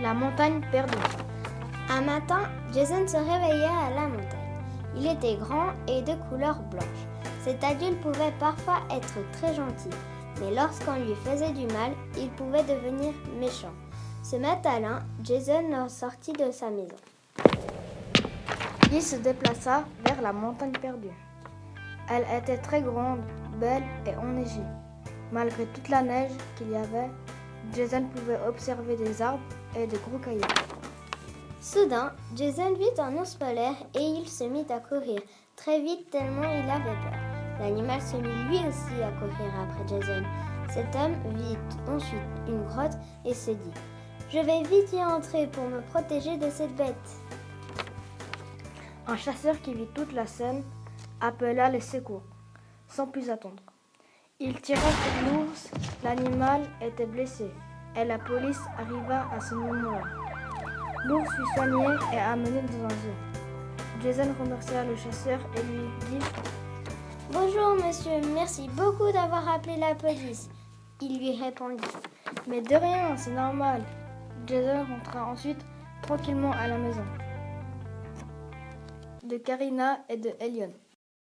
La montagne perdue. Un matin, Jason se réveilla à la montagne. Il était grand et de couleur blanche. Cet adulte pouvait parfois être très gentil, mais lorsqu'on lui faisait du mal, il pouvait devenir méchant. Ce matin, Jason sortit de sa maison. Il se déplaça vers la montagne perdue. Elle était très grande, belle et enneigée. Malgré toute la neige qu'il y avait, Jason pouvait observer des arbres de gros cailloux. Soudain, Jason vit un ours polaire et il se mit à courir très vite tellement il avait peur. L'animal se mit lui aussi à courir après Jason. Cet homme vit ensuite une grotte et se dit Je vais vite y entrer pour me protéger de cette bête. Un chasseur qui vit toute la scène appela les secours, sans plus attendre. Il tira sur l'ours, l'animal était blessé, et la police arriva à ce moment-là. L'ours fut soigné et amené dans un zoo. Jason remercia le chasseur et lui dit Bonjour monsieur, merci beaucoup d'avoir appelé la police. Il lui répondit Mais de rien, c'est normal. Jason rentra ensuite tranquillement à la maison de Karina et de Elion.